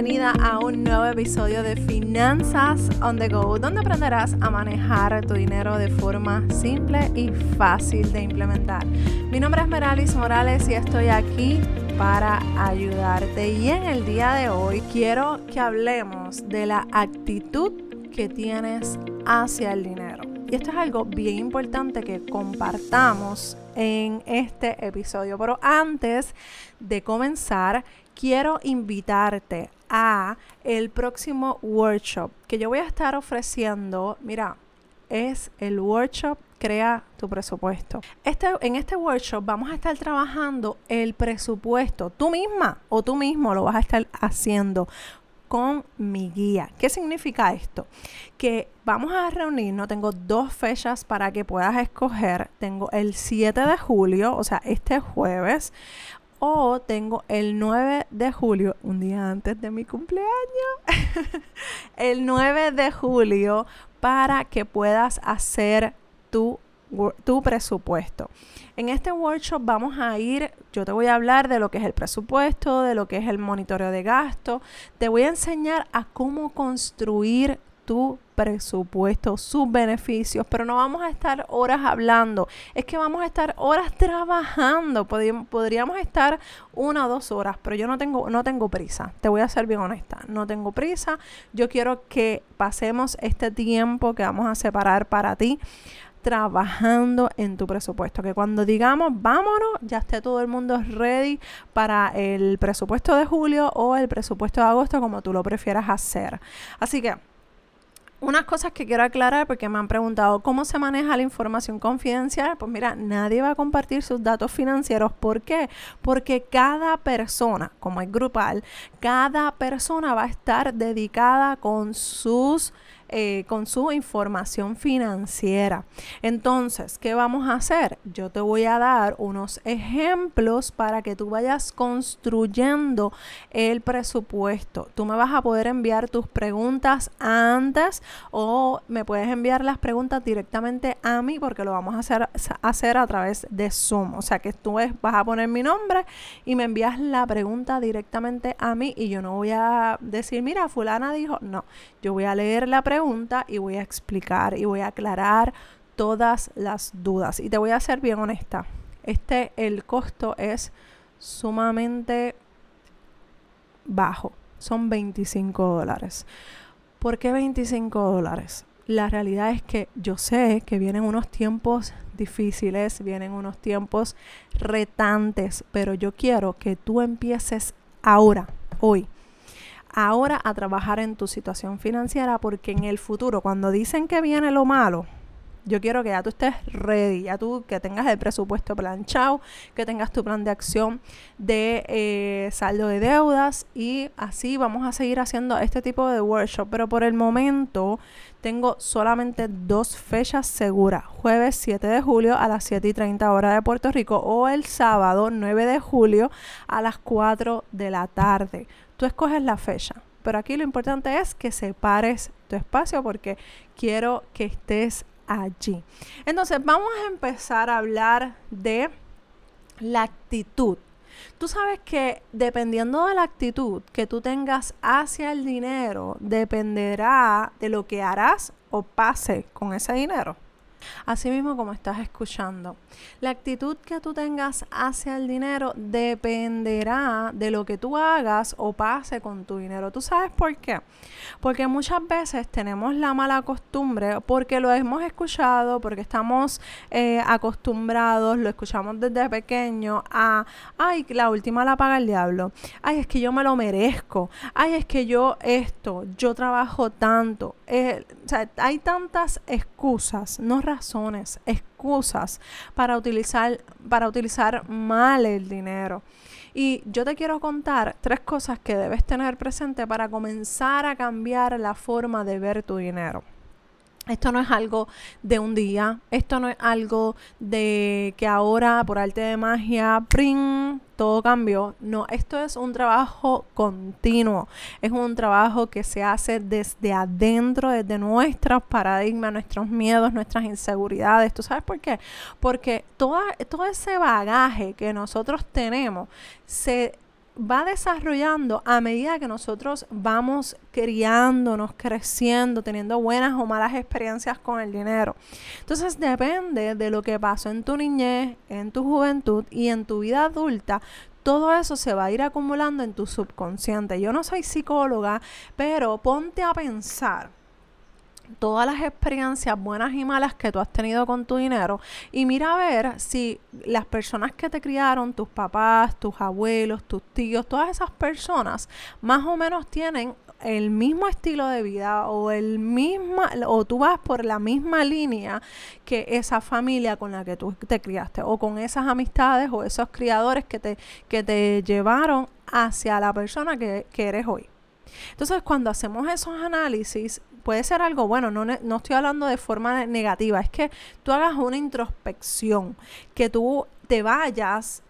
bienvenida a un nuevo episodio de Finanzas on the Go, donde aprenderás a manejar tu dinero de forma simple y fácil de implementar. Mi nombre es Meralis Morales y estoy aquí para ayudarte. Y en el día de hoy quiero que hablemos de la actitud que tienes hacia el dinero. Y esto es algo bien importante que compartamos en este episodio. Pero antes de comenzar, quiero invitarte a el próximo workshop que yo voy a estar ofreciendo. Mira, es el workshop Crea tu presupuesto. Este, en este workshop vamos a estar trabajando el presupuesto. Tú misma o tú mismo lo vas a estar haciendo con mi guía. ¿Qué significa esto? Que vamos a reunirnos, tengo dos fechas para que puedas escoger. Tengo el 7 de julio, o sea, este jueves, o tengo el 9 de julio, un día antes de mi cumpleaños, el 9 de julio para que puedas hacer tu, tu presupuesto. En este workshop vamos a ir, yo te voy a hablar de lo que es el presupuesto, de lo que es el monitoreo de gasto, te voy a enseñar a cómo construir tu presupuesto, sus beneficios, pero no vamos a estar horas hablando, es que vamos a estar horas trabajando, podríamos estar una o dos horas, pero yo no tengo, no tengo prisa, te voy a ser bien honesta, no tengo prisa, yo quiero que pasemos este tiempo que vamos a separar para ti trabajando en tu presupuesto. Que cuando digamos vámonos, ya esté todo el mundo ready para el presupuesto de julio o el presupuesto de agosto, como tú lo prefieras hacer. Así que unas cosas que quiero aclarar porque me han preguntado cómo se maneja la información confidencial. Pues mira, nadie va a compartir sus datos financieros. ¿Por qué? Porque cada persona, como es grupal, cada persona va a estar dedicada con sus eh, con su información financiera. Entonces, ¿qué vamos a hacer? Yo te voy a dar unos ejemplos para que tú vayas construyendo el presupuesto. Tú me vas a poder enviar tus preguntas antes o me puedes enviar las preguntas directamente a mí porque lo vamos a hacer, hacer a través de Zoom. O sea que tú vas a poner mi nombre y me envías la pregunta directamente a mí y yo no voy a decir, mira, fulana dijo, no, yo voy a leer la pregunta y voy a explicar y voy a aclarar todas las dudas. Y te voy a ser bien honesta. Este, el costo es sumamente bajo. Son 25 dólares. ¿Por qué 25 dólares? La realidad es que yo sé que vienen unos tiempos difíciles, vienen unos tiempos retantes, pero yo quiero que tú empieces ahora, hoy, ahora a trabajar en tu situación financiera porque en el futuro, cuando dicen que viene lo malo, yo quiero que ya tú estés ready, ya tú que tengas el presupuesto planchado, que tengas tu plan de acción de eh, saldo de deudas y así vamos a seguir haciendo este tipo de workshop. Pero por el momento tengo solamente dos fechas seguras. Jueves 7 de julio a las 7 y 30 horas de Puerto Rico o el sábado 9 de julio a las 4 de la tarde. Tú escoges la fecha, pero aquí lo importante es que separes tu espacio porque quiero que estés allí. Entonces, vamos a empezar a hablar de la actitud. Tú sabes que dependiendo de la actitud que tú tengas hacia el dinero, dependerá de lo que harás o pase con ese dinero. Así mismo como estás escuchando. La actitud que tú tengas hacia el dinero dependerá de lo que tú hagas o pase con tu dinero. ¿Tú sabes por qué? Porque muchas veces tenemos la mala costumbre, porque lo hemos escuchado, porque estamos eh, acostumbrados, lo escuchamos desde pequeño, a, ay, la última la paga el diablo. Ay, es que yo me lo merezco. Ay, es que yo esto, yo trabajo tanto. Eh, o sea, hay tantas excusas, no razones, excusas para utilizar, para utilizar mal el dinero. Y yo te quiero contar tres cosas que debes tener presente para comenzar a cambiar la forma de ver tu dinero. Esto no es algo de un día, esto no es algo de que ahora por arte de magia, ¡pring! todo cambió. No, esto es un trabajo continuo, es un trabajo que se hace desde adentro, desde nuestros paradigmas, nuestros miedos, nuestras inseguridades. ¿Tú sabes por qué? Porque toda, todo ese bagaje que nosotros tenemos se va desarrollando a medida que nosotros vamos criándonos, creciendo, teniendo buenas o malas experiencias con el dinero. Entonces depende de lo que pasó en tu niñez, en tu juventud y en tu vida adulta, todo eso se va a ir acumulando en tu subconsciente. Yo no soy psicóloga, pero ponte a pensar todas las experiencias buenas y malas que tú has tenido con tu dinero y mira a ver si las personas que te criaron, tus papás, tus abuelos, tus tíos, todas esas personas más o menos tienen el mismo estilo de vida o el mismo o tú vas por la misma línea que esa familia con la que tú te criaste o con esas amistades o esos criadores que te, que te llevaron hacia la persona que, que eres hoy. Entonces, cuando hacemos esos análisis, puede ser algo bueno, no, no estoy hablando de forma negativa, es que tú hagas una introspección, que tú te vayas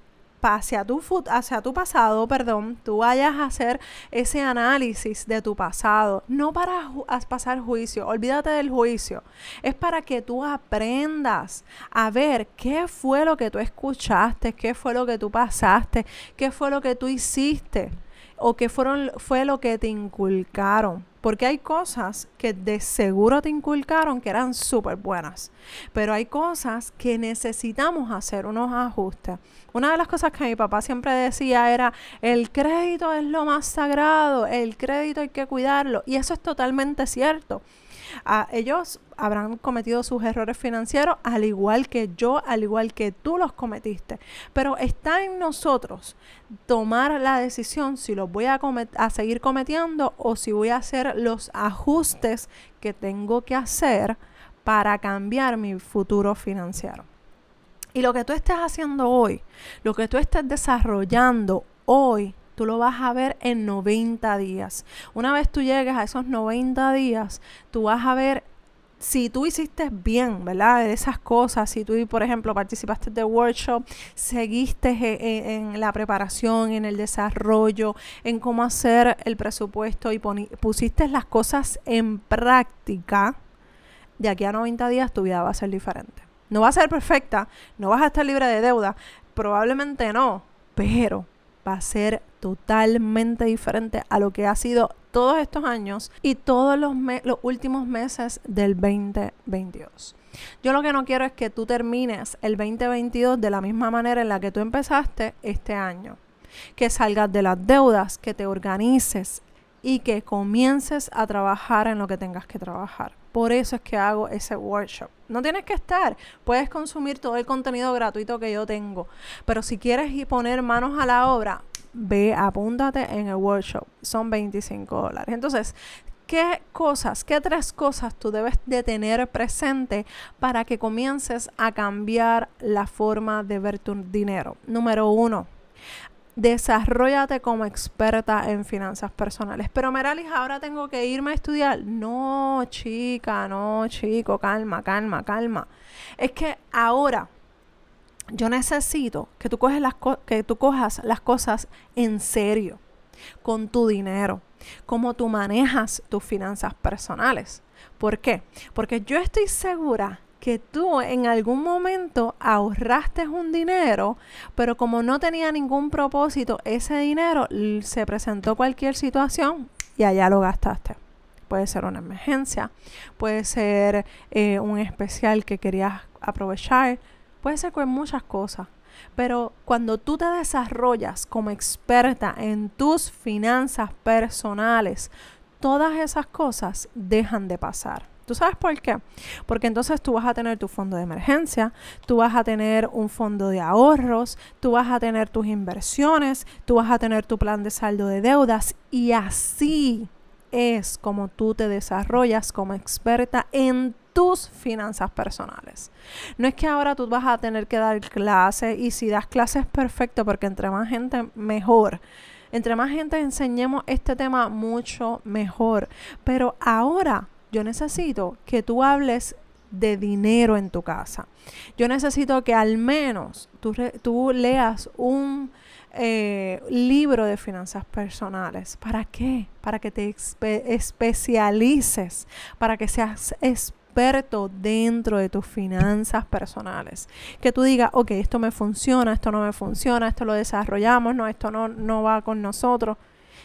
hacia tu, hacia tu pasado, perdón, tú vayas a hacer ese análisis de tu pasado, no para pasar juicio, olvídate del juicio, es para que tú aprendas a ver qué fue lo que tú escuchaste, qué fue lo que tú pasaste, qué fue lo que tú hiciste o qué fueron, fue lo que te inculcaron. Porque hay cosas que de seguro te inculcaron que eran súper buenas, pero hay cosas que necesitamos hacer unos ajustes. Una de las cosas que mi papá siempre decía era, el crédito es lo más sagrado, el crédito hay que cuidarlo. Y eso es totalmente cierto ellos habrán cometido sus errores financieros al igual que yo, al igual que tú los cometiste. Pero está en nosotros tomar la decisión si los voy a, a seguir cometiendo o si voy a hacer los ajustes que tengo que hacer para cambiar mi futuro financiero. Y lo que tú estés haciendo hoy, lo que tú estés desarrollando hoy, tú lo vas a ver en 90 días. Una vez tú llegues a esos 90 días, tú vas a ver si tú hiciste bien, ¿verdad? De esas cosas, si tú, por ejemplo, participaste de workshop, seguiste e, e, en, la preparación, en el desarrollo, en cómo hacer el presupuesto y pusiste las cosas en práctica, de aquí a 90 días tu vida va a ser diferente. No va a ser perfecta, no vas a estar libre de deuda, probablemente no, pero va a ser totalmente diferente a lo que ha sido todos estos años y todos los, últimos meses del 2022. Yo lo que no quiero es que tú termines el 2022 de la misma manera en la que tú empezaste este año. Que salgas de las deudas, que te organices y que comiences a trabajar en lo que tengas que trabajar. Por eso es que hago ese workshop. No tienes que estar, puedes consumir todo el contenido gratuito que yo tengo. Pero si quieres poner manos a la obra, ve, apúntate en el workshop. Son 25 dólares. Entonces, ¿qué cosas, qué tres cosas tú debes de tener presente para que comiences a cambiar la forma de ver tu dinero? Número uno, desarrollate como experta en finanzas personales. Pero Meralis, ahora tengo que irme a estudiar. No, chica, no, chico, calma, calma, calma. Es que ahora yo necesito que tú, las que tú cojas las cosas en serio con tu dinero, cómo tú manejas tus finanzas personales. ¿Por qué? Porque yo estoy segura que tú en algún momento ahorraste un dinero, pero como no tenía ningún propósito, ese dinero se presentó cualquier situación y allá lo gastaste. Puede ser una emergencia, puede ser eh, un especial que querías aprovechar, puede ser con muchas cosas. Pero cuando tú te desarrollas como experta en tus finanzas personales, todas esas cosas dejan de pasar. ¿Tú sabes por qué? Porque entonces tú vas a tener tu fondo de emergencia, tú vas a tener un fondo de ahorros, tú vas a tener tus inversiones, tú vas a tener tu plan de saldo de deudas y así es como tú te desarrollas como experta en tus finanzas personales. No es que ahora tú vas a tener que dar clases y si das clases perfecto porque entre más gente mejor. Entre más gente enseñemos este tema mucho mejor. Pero ahora yo necesito que tú hables de dinero en tu casa. Yo necesito que al menos tú, leas un eh, libro de finanzas personales. ¿Para qué? Para que te especialices, para que seas experto experto dentro de tus finanzas personales. Que tú digas, ok, esto me funciona, esto no me funciona, esto lo desarrollamos, no, esto no, no va con nosotros.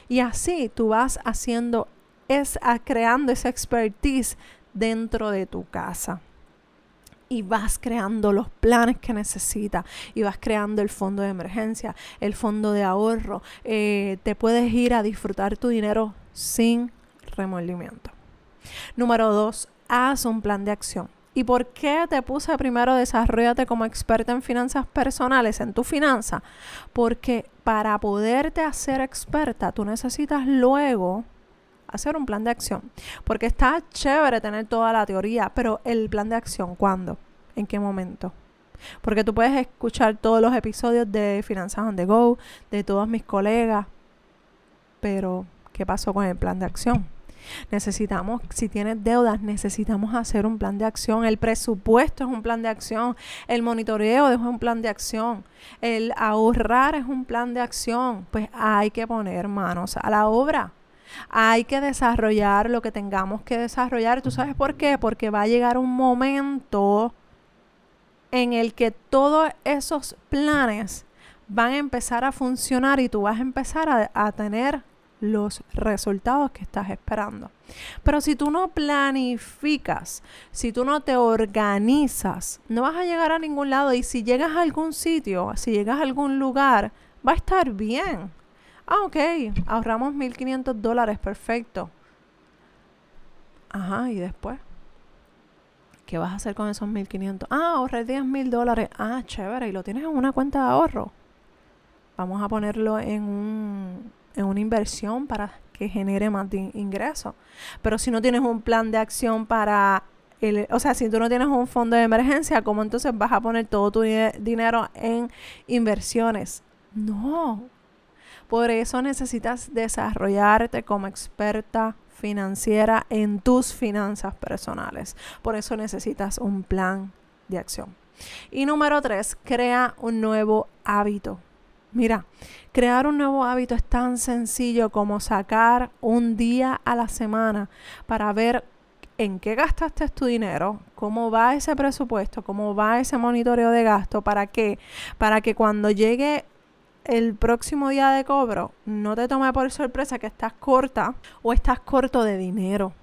Y así tú vas haciendo, es creando esa expertise dentro de tu casa y vas creando los planes que necesitas y vas creando el fondo de emergencia, el fondo de ahorro. Eh, te puedes ir a disfrutar tu dinero sin remordimiento. Número dos, haz un plan de acción. ¿Y por qué te puse primero desarrollate como experta en finanzas personales, en tu finanza? Porque para poderte hacer experta, tú necesitas luego hacer un plan de acción. Porque está chévere tener toda la teoría, pero el plan de acción, ¿cuándo? ¿En qué momento? Porque tú puedes escuchar todos los episodios de Finanzas on the Go, de todos mis colegas, pero ¿qué pasó con el plan de acción? Necesitamos, si tienes deudas, necesitamos hacer un plan de acción. El presupuesto es un plan de acción. El monitoreo es un plan de acción. El ahorrar es un plan de acción. Pues hay que poner manos a la obra. Hay que desarrollar lo que tengamos que desarrollar. ¿Tú sabes por qué? Porque va a llegar un momento en el que todos esos planes van a empezar a funcionar y tú vas a empezar a, tener los resultados que estás esperando. Pero si tú no planificas, si tú no te organizas, no vas a llegar a ningún lado y si llegas a algún sitio, si llegas a algún lugar, va a estar bien. Ah, ok, ahorramos 1.500 dólares, perfecto. Ajá, y después. ¿Qué vas a hacer con esos 1.500? Ah, ahorré 10.000 dólares. Ah, chévere, y lo tienes en una cuenta de ahorro. Vamos a ponerlo en, un, en una inversión para que genere más ingresos. Pero si no tienes un plan de acción para el, o sea, si tú no tienes un fondo de emergencia, ¿cómo entonces vas a poner todo tu dinero en inversiones? No, por eso necesitas desarrollarte como experta financiera en tus finanzas personales. Por eso necesitas un plan de acción. Y número tres, crea un nuevo hábito. Mira, crear un nuevo hábito es tan sencillo como sacar un día a la semana para ver en qué gastaste tu dinero, cómo va ese presupuesto, cómo va ese monitoreo de gasto, para qué, para que cuando llegue el próximo día de cobro no te tome por sorpresa que estás corta o estás corto de dinero.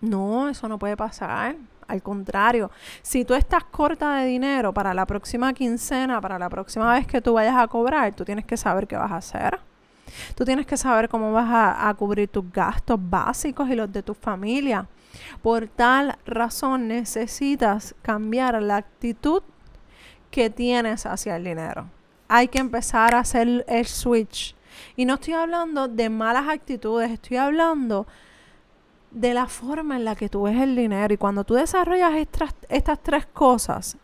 No, eso no puede pasar. Al contrario, si tú estás corta de dinero para la próxima quincena, para la próxima vez que tú vayas a cobrar, tú tienes que saber qué vas a hacer. Tú tienes que saber cómo vas a, a cubrir tus gastos básicos y los de tu familia. Por tal razón necesitas cambiar la actitud que tienes hacia el dinero hay que empezar a hacer el switch. Y no estoy hablando de malas actitudes, estoy hablando de la forma en la que tú ves el dinero. Y cuando tú desarrollas estas, estas tres cosas,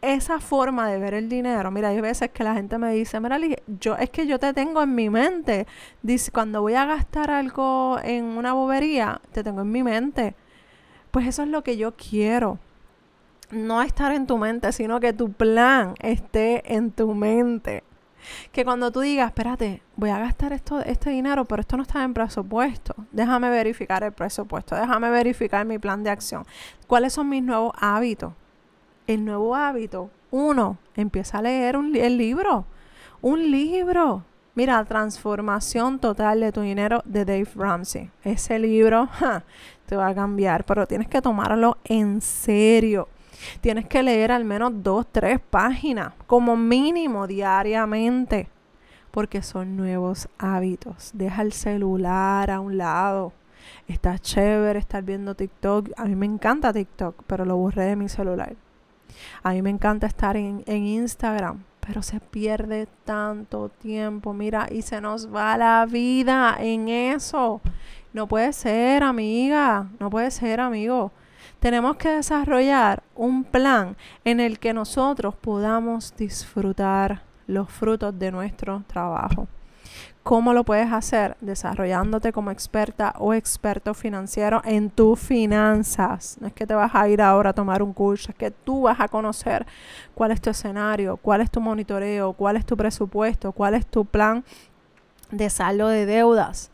esa forma de ver el dinero, mira, hay veces que la gente me dice, mira, yo es que yo te tengo en mi mente. Dice, cuando voy a gastar algo en una bobería, te tengo en mi mente. Pues eso es lo que yo quiero no estar en tu mente, sino que tu plan esté en tu mente. Que cuando tú digas, espérate, voy a gastar esto, este dinero, pero esto no está en presupuesto. Déjame verificar el presupuesto, déjame verificar mi plan de acción. ¿Cuáles son mis nuevos hábitos? El nuevo hábito, uno, empieza a leer un, el libro. Un libro. Mira, Transformación Total de tu Dinero de Dave Ramsey. Ese libro te va a cambiar, pero tienes que tomarlo en serio. Tienes que leer al menos dos, tres páginas, como mínimo diariamente, porque son nuevos hábitos. Deja el celular a un lado. Está chévere estar viendo TikTok. A mí me encanta TikTok, pero lo borré de mi celular. A mí me encanta estar en, en Instagram, pero se pierde tanto tiempo. Mira, y se nos va la vida en eso. No puede ser, amiga. No puede ser, amigo tenemos que desarrollar un plan en el que nosotros podamos disfrutar los frutos de nuestro trabajo. ¿Cómo lo puedes hacer? Desarrollándote como experta o experto financiero en tus finanzas. No es que te vas a ir ahora a tomar un curso, es que tú vas a conocer cuál es tu escenario, cuál es tu monitoreo, cuál es tu presupuesto, cuál es tu plan de saldo de deudas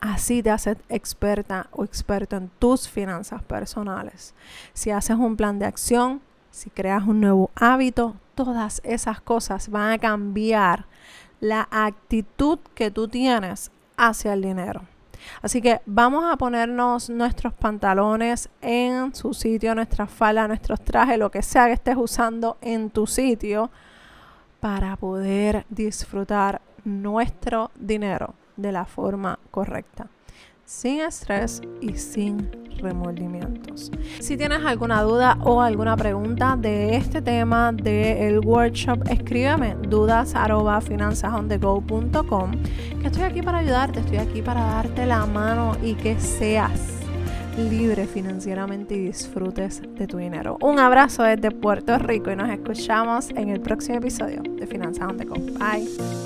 Así te haces experta o experto en tus finanzas personales. Si haces un plan de acción, si creas un nuevo hábito, todas esas cosas van a cambiar la actitud que tú tienes hacia el dinero. Así que vamos a ponernos nuestros pantalones en su sitio, nuestra falda, nuestros trajes, lo que sea que estés usando en tu sitio para poder disfrutar nuestro dinero de la forma correcta, sin estrés y sin remordimientos. Si tienes alguna duda o alguna pregunta de este tema del workshop, escríbeme dudas que estoy aquí para ayudarte, estoy aquí para darte la mano y que seas libre financieramente y disfrutes de tu dinero. Un abrazo desde Puerto Rico y nos escuchamos en el próximo episodio de Finanzas on the Go. Bye.